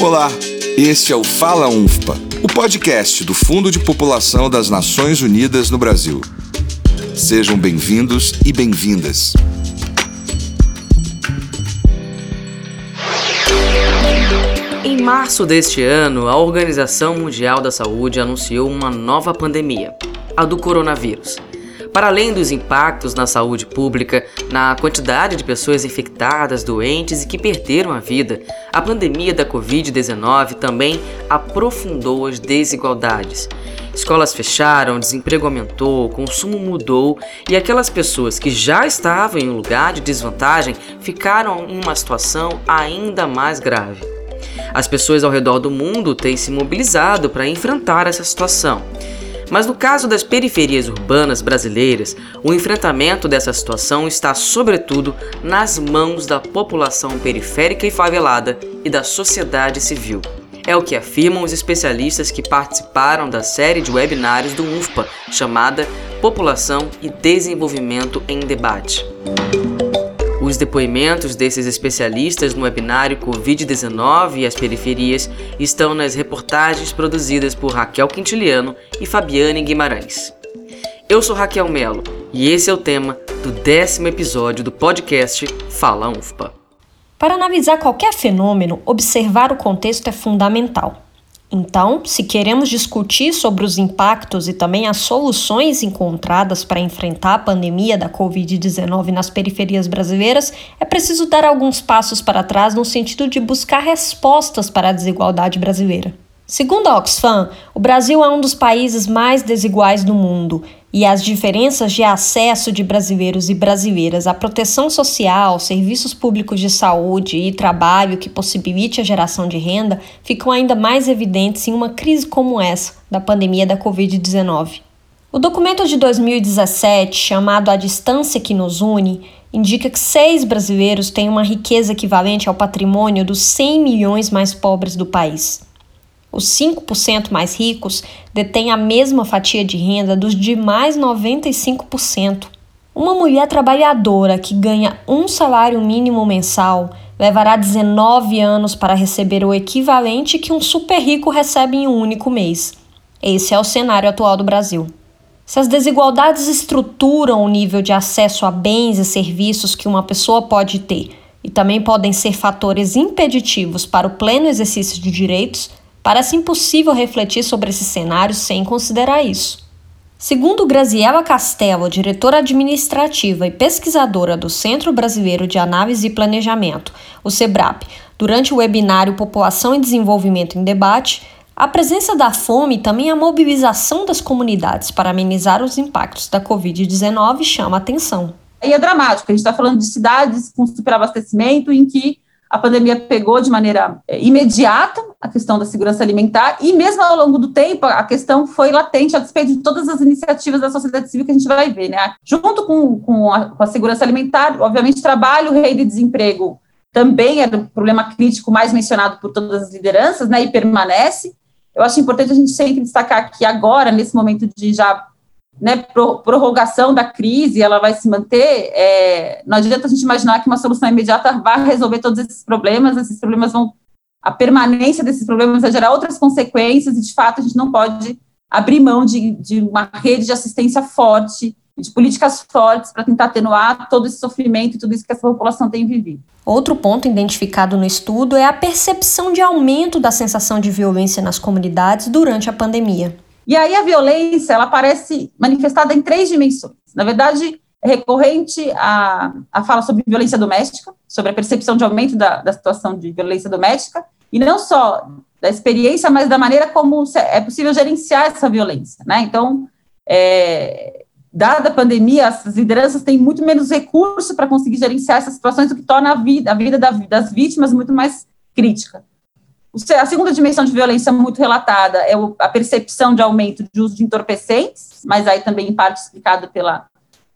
Olá, este é o Fala UNFPA, o podcast do Fundo de População das Nações Unidas no Brasil. Sejam bem-vindos e bem-vindas. Em março deste ano, a Organização Mundial da Saúde anunciou uma nova pandemia, a do coronavírus. Para além dos impactos na saúde pública, na quantidade de pessoas infectadas, doentes e que perderam a vida, a pandemia da Covid-19 também aprofundou as desigualdades. Escolas fecharam, desemprego aumentou, consumo mudou e aquelas pessoas que já estavam em um lugar de desvantagem ficaram em uma situação ainda mais grave. As pessoas ao redor do mundo têm se mobilizado para enfrentar essa situação. Mas no caso das periferias urbanas brasileiras, o enfrentamento dessa situação está, sobretudo, nas mãos da população periférica e favelada e da sociedade civil. É o que afirmam os especialistas que participaram da série de webinários do UNFPA, chamada População e Desenvolvimento em Debate. Os depoimentos desses especialistas no webinário Covid-19 e as periferias estão nas reportagens produzidas por Raquel Quintiliano e Fabiane Guimarães. Eu sou Raquel Melo e esse é o tema do décimo episódio do podcast Fala UFPA. Para analisar qualquer fenômeno, observar o contexto é fundamental. Então, se queremos discutir sobre os impactos e também as soluções encontradas para enfrentar a pandemia da Covid-19 nas periferias brasileiras, é preciso dar alguns passos para trás no sentido de buscar respostas para a desigualdade brasileira. Segundo a Oxfam, o Brasil é um dos países mais desiguais do mundo e as diferenças de acesso de brasileiros e brasileiras à proteção social, serviços públicos de saúde e trabalho que possibilite a geração de renda ficam ainda mais evidentes em uma crise como essa da pandemia da Covid-19. O documento de 2017, chamado A Distância que Nos Une, indica que seis brasileiros têm uma riqueza equivalente ao patrimônio dos 100 milhões mais pobres do país. Os 5% mais ricos detêm a mesma fatia de renda dos demais 95%. Uma mulher trabalhadora que ganha um salário mínimo mensal levará 19 anos para receber o equivalente que um super rico recebe em um único mês. Esse é o cenário atual do Brasil. Se as desigualdades estruturam o nível de acesso a bens e serviços que uma pessoa pode ter e também podem ser fatores impeditivos para o pleno exercício de direitos, Parece impossível refletir sobre esse cenário sem considerar isso. Segundo Graziela Castello, diretora administrativa e pesquisadora do Centro Brasileiro de Análise e Planejamento, o SEBRAP, durante o webinário População e Desenvolvimento em Debate, a presença da fome e também a mobilização das comunidades para amenizar os impactos da Covid-19 chama atenção. E é dramático, a gente está falando de cidades com superabastecimento em que a pandemia pegou de maneira é, imediata a questão da segurança alimentar e mesmo ao longo do tempo a questão foi latente a despeito de todas as iniciativas da sociedade civil que a gente vai ver, né? Junto com, com, a, com a segurança alimentar, obviamente trabalho, rede e desemprego também era o problema crítico mais mencionado por todas as lideranças, né? E permanece. Eu acho importante a gente sempre destacar que agora, nesse momento de já né, prorrogação da crise, ela vai se manter, é, não adianta a gente imaginar que uma solução imediata vai resolver todos esses problemas, esses problemas vão, a permanência desses problemas vai gerar outras consequências, e de fato a gente não pode abrir mão de, de uma rede de assistência forte, de políticas fortes para tentar atenuar todo esse sofrimento e tudo isso que essa população tem vivido. Outro ponto identificado no estudo é a percepção de aumento da sensação de violência nas comunidades durante a pandemia. E aí a violência, ela aparece manifestada em três dimensões. Na verdade, é recorrente a, a fala sobre violência doméstica, sobre a percepção de aumento da, da situação de violência doméstica, e não só da experiência, mas da maneira como é possível gerenciar essa violência, né? Então, é, dada a pandemia, as lideranças têm muito menos recurso para conseguir gerenciar essas situações, o que torna a vida, a vida das vítimas muito mais crítica. A segunda dimensão de violência muito relatada é a percepção de aumento de uso de entorpecentes, mas aí também em parte explicado pela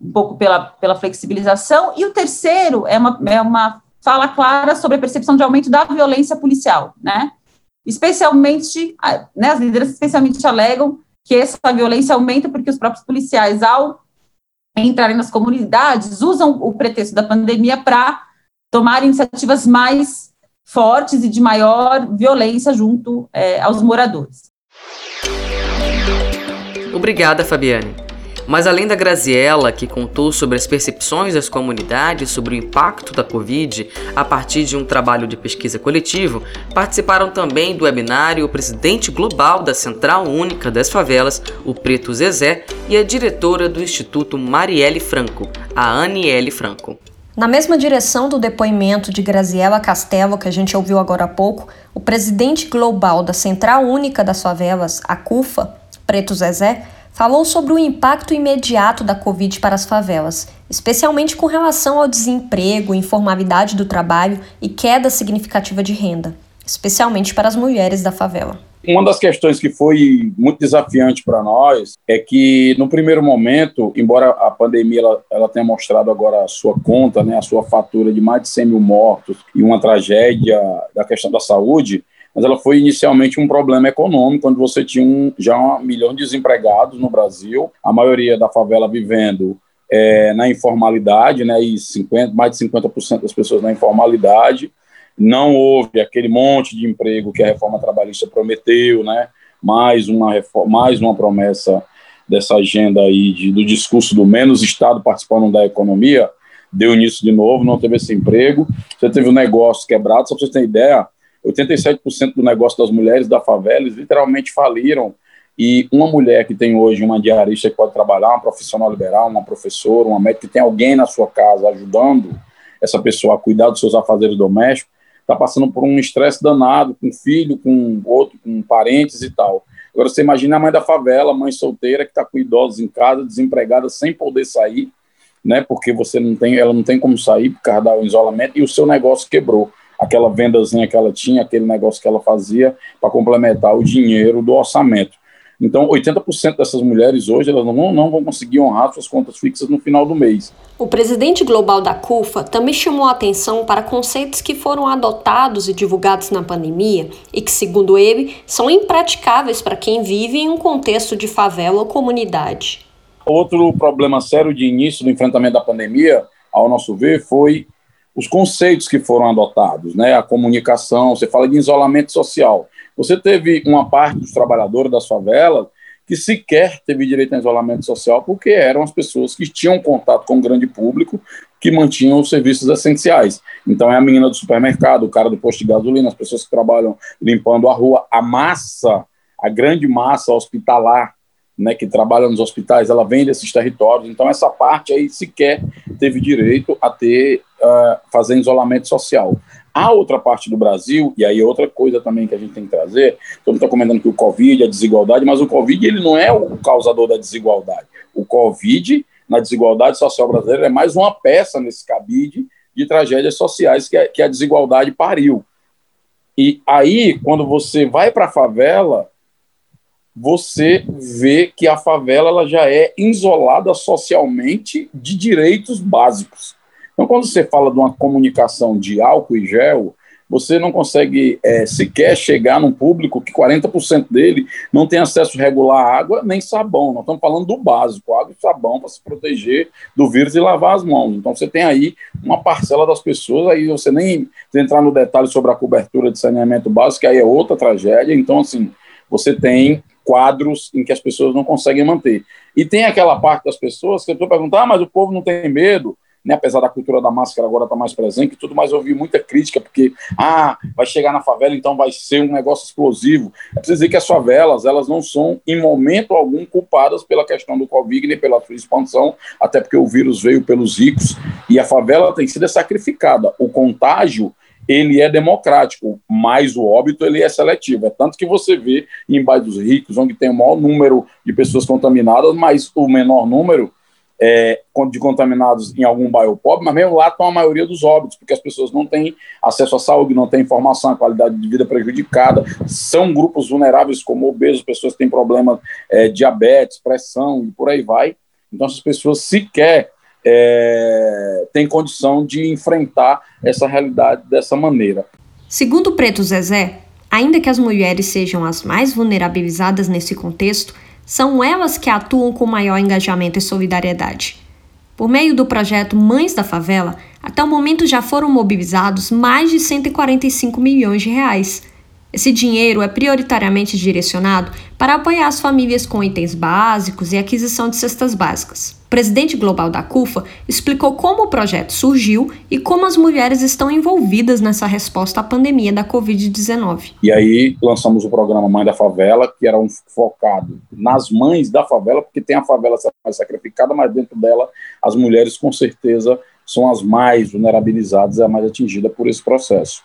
um pouco pela, pela flexibilização. E o terceiro é uma, é uma fala clara sobre a percepção de aumento da violência policial, né? Especialmente, né, as lideranças especialmente alegam que essa violência aumenta porque os próprios policiais, ao entrarem nas comunidades, usam o pretexto da pandemia para tomar iniciativas mais fortes e de maior violência junto é, aos moradores. Obrigada, Fabiane. Mas além da Graziella, que contou sobre as percepções das comunidades sobre o impacto da Covid a partir de um trabalho de pesquisa coletivo, participaram também do webinário o presidente global da Central Única das Favelas, o Preto Zezé, e a diretora do Instituto Marielle Franco, a Aniele Franco. Na mesma direção do depoimento de Graziella Castelo, que a gente ouviu agora há pouco, o presidente global da Central Única das Favelas, a CUFA, Preto Zezé, falou sobre o impacto imediato da Covid para as favelas, especialmente com relação ao desemprego, informalidade do trabalho e queda significativa de renda, especialmente para as mulheres da favela. Uma das questões que foi muito desafiante para nós é que, no primeiro momento, embora a pandemia ela, ela, tenha mostrado agora a sua conta, né, a sua fatura de mais de 100 mil mortos e uma tragédia da questão da saúde, mas ela foi inicialmente um problema econômico, quando você tinha um, já um milhão de desempregados no Brasil, a maioria da favela vivendo é, na informalidade, né, e 50, mais de 50% das pessoas na informalidade, não houve aquele monte de emprego que a reforma trabalhista prometeu, né, mais uma, reforma, mais uma promessa dessa agenda aí de, do discurso do menos Estado participando da economia, deu início de novo, não teve esse emprego, você teve o um negócio quebrado, só para vocês terem ideia, 87% do negócio das mulheres da favela literalmente faliram. E uma mulher que tem hoje uma diarista que pode trabalhar, uma profissional liberal, uma professora, uma médica, que tem alguém na sua casa ajudando essa pessoa a cuidar dos seus afazeres domésticos, está passando por um estresse danado com filho, com outro, com parentes e tal. Agora você imagina a mãe da favela, mãe solteira que está com idosos em casa, desempregada, sem poder sair, né? Porque você não tem, ela não tem como sair por causa do isolamento e o seu negócio quebrou aquela vendazinha que ela tinha, aquele negócio que ela fazia para complementar o dinheiro do orçamento. Então, 80% dessas mulheres hoje elas não, não vão conseguir honrar suas contas fixas no final do mês. O presidente global da CUFA também chamou a atenção para conceitos que foram adotados e divulgados na pandemia e que, segundo ele, são impraticáveis para quem vive em um contexto de favela ou comunidade. Outro problema sério de início do enfrentamento da pandemia, ao nosso ver, foi os conceitos que foram adotados, né, a comunicação, você fala de isolamento social. Você teve uma parte dos trabalhadores das favelas que sequer teve direito a isolamento social porque eram as pessoas que tinham contato com o grande público que mantinham os serviços essenciais. Então é a menina do supermercado, o cara do posto de gasolina, as pessoas que trabalham limpando a rua, a massa, a grande massa hospitalar né, que trabalha nos hospitais, ela vem desses territórios, então essa parte aí sequer teve direito a ter, uh, fazer isolamento social. A outra parte do Brasil, e aí outra coisa também que a gente tem que trazer, todo mundo está comentando que o Covid, a desigualdade, mas o Covid ele não é o causador da desigualdade. O Covid, na desigualdade social brasileira, é mais uma peça nesse cabide de tragédias sociais que a, que a desigualdade pariu. E aí, quando você vai para a favela, você vê que a favela ela já é isolada socialmente de direitos básicos. Então, quando você fala de uma comunicação de álcool e gel, você não consegue é, sequer chegar num público que 40% dele não tem acesso regular a água nem sabão. Nós estamos falando do básico, água e sabão para se proteger do vírus e lavar as mãos. Então você tem aí uma parcela das pessoas, aí você nem entrar no detalhe sobre a cobertura de saneamento básico, que aí é outra tragédia. Então, assim, você tem quadros em que as pessoas não conseguem manter. E tem aquela parte das pessoas que eu estou perguntando, ah, mas o povo não tem medo, né, apesar da cultura da máscara agora estar tá mais presente e tudo mais, eu ouvi muita crítica, porque, ah, vai chegar na favela, então vai ser um negócio explosivo. É preciso dizer que as favelas, elas não são, em momento algum, culpadas pela questão do Covid, nem pela sua expansão, até porque o vírus veio pelos ricos, e a favela tem sido sacrificada. O contágio ele é democrático, mas o óbito ele é seletivo. É tanto que você vê em bairros ricos, onde tem o maior número de pessoas contaminadas, mas o menor número é, de contaminados em algum bairro pobre, mas mesmo lá estão a maioria dos óbitos, porque as pessoas não têm acesso à saúde, não têm informação, a qualidade de vida prejudicada, são grupos vulneráveis como obesos, pessoas que têm problemas, é, diabetes, pressão e por aí vai. Então, essas pessoas sequer é, tem condição de enfrentar essa realidade dessa maneira. Segundo o Preto Zezé, ainda que as mulheres sejam as mais vulnerabilizadas nesse contexto, são elas que atuam com maior engajamento e solidariedade. Por meio do projeto Mães da Favela, até o momento já foram mobilizados mais de 145 milhões de reais. Esse dinheiro é prioritariamente direcionado para apoiar as famílias com itens básicos e aquisição de cestas básicas. O presidente global da CUFA explicou como o projeto surgiu e como as mulheres estão envolvidas nessa resposta à pandemia da Covid-19. E aí lançamos o programa Mãe da Favela, que era um focado nas mães da favela, porque tem a favela mais sacrificada, mas dentro dela as mulheres com certeza são as mais vulnerabilizadas e as mais atingidas por esse processo.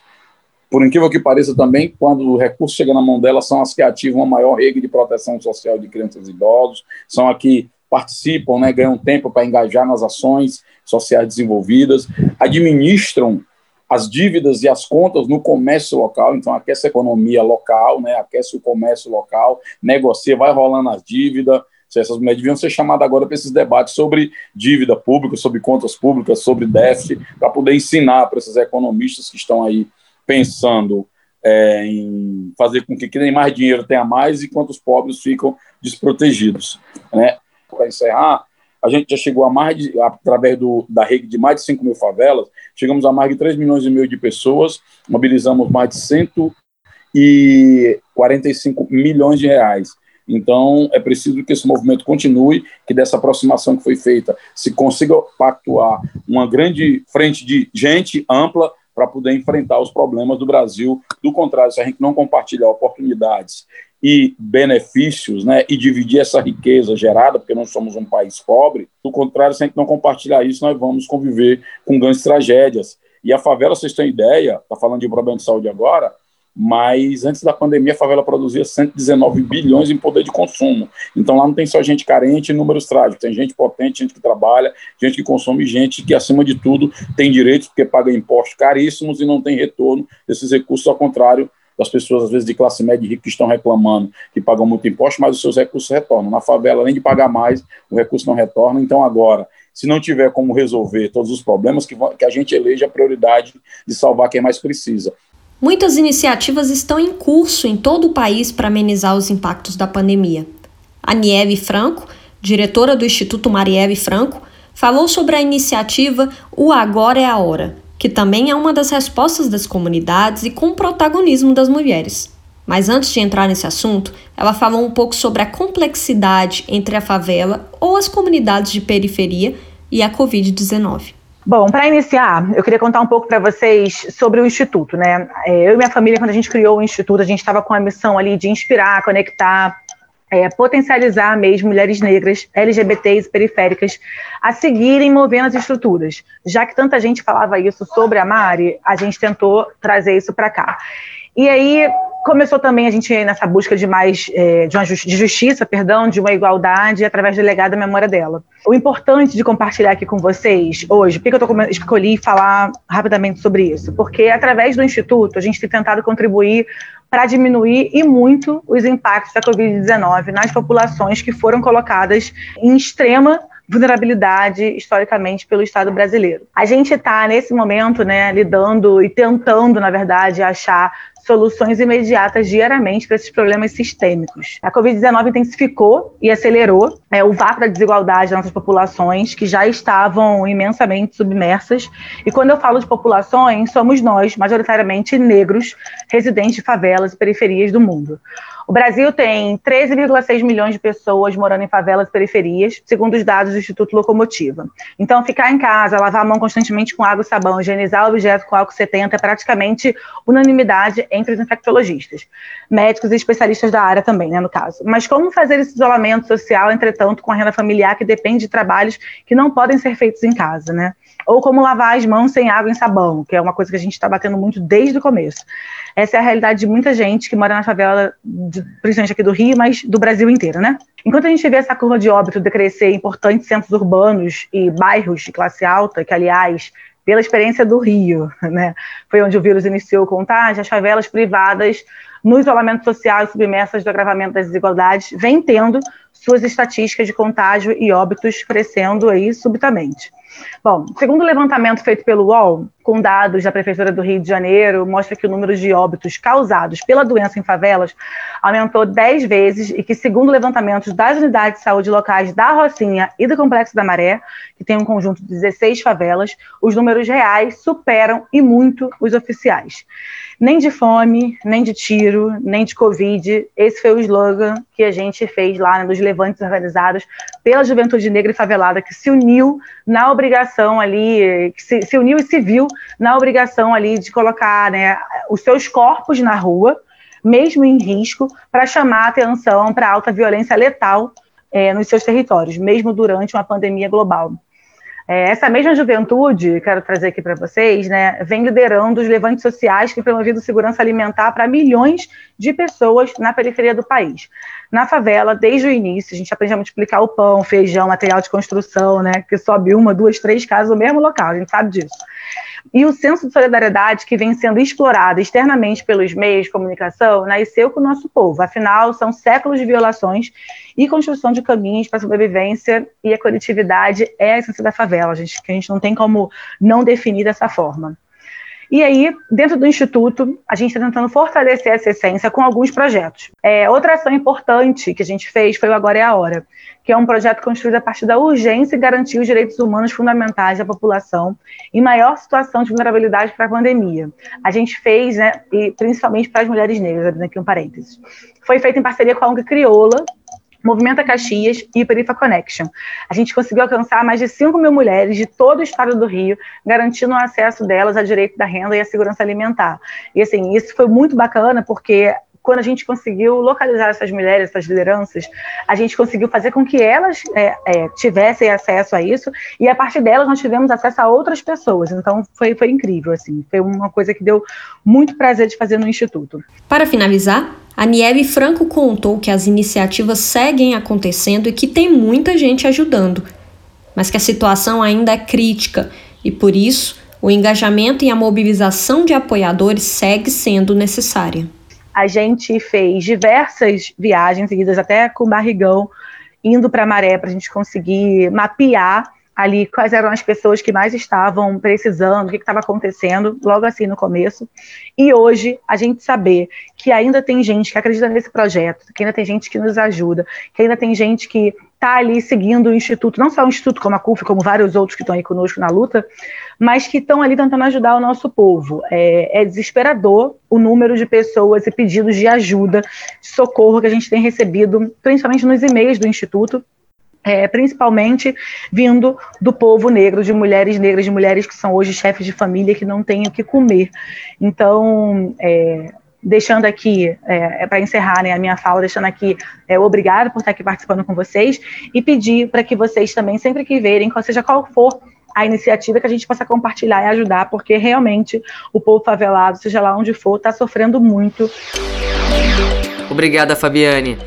Por incrível que pareça também, quando o recurso chega na mão delas, são as que ativam a maior rede de proteção social de crianças e idosos, são as que participam, né, ganham tempo para engajar nas ações sociais desenvolvidas, administram as dívidas e as contas no comércio local, então aquece a economia local, né, aquece o comércio local, negocia, vai rolando as dívidas. Essas mulheres deviam ser chamadas agora para esses debates sobre dívida pública, sobre contas públicas, sobre déficit, para poder ensinar para esses economistas que estão aí pensando é, em fazer com que quem tem mais dinheiro tenha mais e quantos pobres ficam desprotegidos. Né? Para encerrar, a gente já chegou a mais de, através do, da rede de mais de 5 mil favelas, chegamos a mais de 3 milhões e meio de pessoas, mobilizamos mais de 145 milhões de reais. Então, é preciso que esse movimento continue, que dessa aproximação que foi feita se consiga pactuar uma grande frente de gente ampla para poder enfrentar os problemas do Brasil. Do contrário, se a gente não compartilhar oportunidades e benefícios, né, e dividir essa riqueza gerada, porque nós somos um país pobre, do contrário, se a gente não compartilhar isso, nós vamos conviver com grandes tragédias. E a favela, vocês têm ideia, está falando de problema de saúde agora, mas antes da pandemia a favela produzia 119 bilhões em poder de consumo. Então lá não tem só gente carente e números trágicos, tem gente potente, gente que trabalha, gente que consome, gente que acima de tudo tem direitos porque paga impostos caríssimos e não tem retorno desses recursos, ao contrário das pessoas às vezes de classe média e rica que estão reclamando que pagam muito imposto, mas os seus recursos retornam. Na favela, além de pagar mais, o recurso não retorna. Então agora, se não tiver como resolver todos os problemas, que, que a gente eleja a prioridade de salvar quem mais precisa. Muitas iniciativas estão em curso em todo o país para amenizar os impactos da pandemia. A Nieve Franco, diretora do Instituto Marielle Franco, falou sobre a iniciativa O Agora é a Hora, que também é uma das respostas das comunidades e com protagonismo das mulheres. Mas antes de entrar nesse assunto, ela falou um pouco sobre a complexidade entre a favela ou as comunidades de periferia e a Covid-19. Bom, para iniciar, eu queria contar um pouco para vocês sobre o Instituto, né? É, eu e minha família, quando a gente criou o Instituto, a gente estava com a missão ali de inspirar, conectar, é, potencializar mesmo mulheres negras, LGBTs periféricas a seguirem movendo as estruturas. Já que tanta gente falava isso sobre a Mari, a gente tentou trazer isso para cá. E aí começou também a gente nessa busca de mais é, de, uma justi de justiça, perdão, de uma igualdade através do legado da memória dela. O importante de compartilhar aqui com vocês hoje, por que eu escolhi falar rapidamente sobre isso? Porque através do Instituto a gente tem tentado contribuir para diminuir e muito os impactos da Covid-19 nas populações que foram colocadas em extrema vulnerabilidade historicamente pelo Estado brasileiro. A gente está nesse momento, né, lidando e tentando, na verdade, achar soluções imediatas diariamente para esses problemas sistêmicos. A Covid-19 intensificou e acelerou é, o vácuo da desigualdade nas nossas populações, que já estavam imensamente submersas. E quando eu falo de populações, somos nós, majoritariamente negros, residentes de favelas e periferias do mundo. O Brasil tem 13,6 milhões de pessoas morando em favelas e periferias, segundo os dados do Instituto Locomotiva. Então, ficar em casa, lavar a mão constantemente com água e sabão, higienizar o objeto com álcool 70 é praticamente unanimidade entre os infectologistas, médicos e especialistas da área também, né, no caso. Mas como fazer esse isolamento social, entretanto, com a renda familiar que depende de trabalhos que não podem ser feitos em casa, né? Ou como lavar as mãos sem água e sabão, que é uma coisa que a gente está batendo muito desde o começo. Essa é a realidade de muita gente que mora na favela, principalmente aqui do Rio, mas do Brasil inteiro, né? Enquanto a gente vê essa curva de óbito decrescer em importantes centros urbanos e bairros de classe alta, que, aliás, pela experiência do Rio, né, foi onde o vírus iniciou o contágio, as favelas privadas no isolamento social e submersas do agravamento das desigualdades, vem tendo suas estatísticas de contágio e óbitos crescendo aí subitamente. Bom, segundo o levantamento feito pelo UOL, com dados da Prefeitura do Rio de Janeiro, mostra que o número de óbitos causados pela doença em favelas aumentou 10 vezes e que, segundo levantamentos das unidades de saúde locais da Rocinha e do Complexo da Maré, que tem um conjunto de 16 favelas, os números reais superam e muito os oficiais. Nem de fome, nem de tiro, nem de Covid. Esse foi o slogan que a gente fez lá né, nos levantes organizados pela juventude negra e favelada, que se uniu na obrigação ali, que se, se uniu e se viu na obrigação ali de colocar né, os seus corpos na rua, mesmo em risco, para chamar atenção para alta violência letal é, nos seus territórios, mesmo durante uma pandemia global. É, essa mesma juventude, quero trazer aqui para vocês, né, vem liderando os levantes sociais que promovido segurança alimentar para milhões de pessoas na periferia do país. Na favela, desde o início, a gente aprende a multiplicar o pão, feijão, material de construção, né, que sobe uma, duas, três casas no mesmo local, a gente sabe disso e o senso de solidariedade que vem sendo explorado externamente pelos meios de comunicação nasceu com o nosso povo. Afinal, são séculos de violações e construção de caminhos para a sobrevivência e a coletividade é a essência da favela, gente, que a gente não tem como não definir dessa forma. E aí, dentro do Instituto, a gente está tentando fortalecer essa essência com alguns projetos. É, outra ação importante que a gente fez foi o Agora é a Hora, que é um projeto construído a partir da urgência e garantir os direitos humanos fundamentais da população em maior situação de vulnerabilidade para a pandemia. A gente fez, né, e principalmente para as mulheres negras, abrindo aqui um parênteses. Foi feito em parceria com a ONG Crioula, Movimenta Caxias e Perifa Connection. A gente conseguiu alcançar mais de 5 mil mulheres de todo o estado do Rio, garantindo o acesso delas ao direito da renda e à segurança alimentar. E assim, isso foi muito bacana porque quando a gente conseguiu localizar essas mulheres, essas lideranças, a gente conseguiu fazer com que elas é, é, tivessem acesso a isso, e a partir delas nós tivemos acesso a outras pessoas. Então foi, foi incrível, assim, foi uma coisa que deu muito prazer de fazer no Instituto. Para finalizar, a Nieve Franco contou que as iniciativas seguem acontecendo e que tem muita gente ajudando, mas que a situação ainda é crítica e por isso o engajamento e a mobilização de apoiadores segue sendo necessária a gente fez diversas viagens seguidas até com barrigão, indo para a maré para a gente conseguir mapear ali quais eram as pessoas que mais estavam precisando, o que estava acontecendo, logo assim no começo. E hoje a gente saber que ainda tem gente que acredita nesse projeto, que ainda tem gente que nos ajuda, que ainda tem gente que está ali seguindo o Instituto, não só o Instituto como a CUF, como vários outros que estão aí conosco na luta, mas que estão ali tentando ajudar o nosso povo. É, é, desesperador o número de pessoas e pedidos de ajuda, de socorro que a gente tem recebido, principalmente nos e-mails do Instituto, é, principalmente vindo do povo negro, de mulheres negras, de mulheres que são hoje chefes de família que não têm o que comer. Então, é, deixando aqui, é, é para encerrar né, a minha fala, deixando aqui é, obrigado por estar aqui participando com vocês e pedir para que vocês também, sempre que verem, seja qual for a iniciativa, que a gente possa compartilhar e ajudar, porque realmente o povo favelado, seja lá onde for, está sofrendo muito. Obrigada, Fabiane.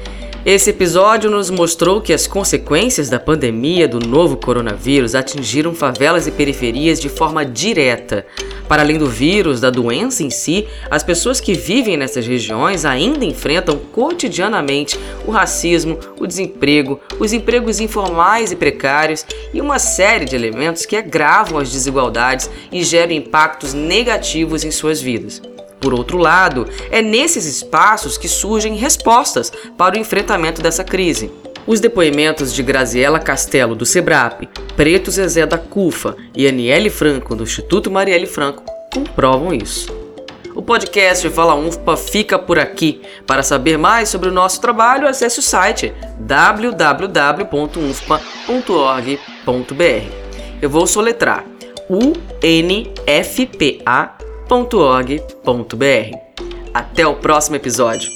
Esse episódio nos mostrou que as consequências da pandemia do novo coronavírus atingiram favelas e periferias de forma direta. Para além do vírus, da doença em si, as pessoas que vivem nessas regiões ainda enfrentam cotidianamente o racismo, o desemprego, os empregos informais e precários e uma série de elementos que agravam as desigualdades e geram impactos negativos em suas vidas. Por outro lado, é nesses espaços que surgem respostas para o enfrentamento dessa crise. Os depoimentos de Graziela Castelo, do SEBRAP, Preto Zezé da CUFA e Aniele Franco, do Instituto Marielle Franco, comprovam isso. O podcast Fala UNFPA fica por aqui. Para saber mais sobre o nosso trabalho, acesse o site www.unfpa.org.br. Eu vou soletrar U-N-F-P-A www.unfpa.org.br. Até o próximo episódio.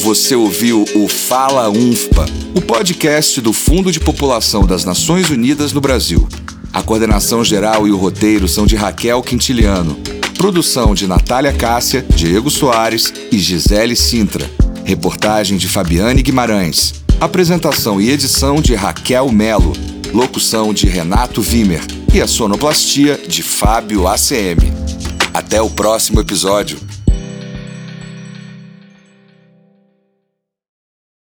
Você ouviu o Fala UNFPA, o podcast do Fundo de População das Nações Unidas no Brasil. A coordenação geral e o roteiro são de Raquel Quintiliano. Produção de Natália Cássia, Diego Soares e Gisele Sintra. Reportagem de Fabiane Guimarães. Apresentação e edição de Raquel Melo. Locução de Renato Vimer e a sonoplastia de Fábio ACM. Até o próximo episódio.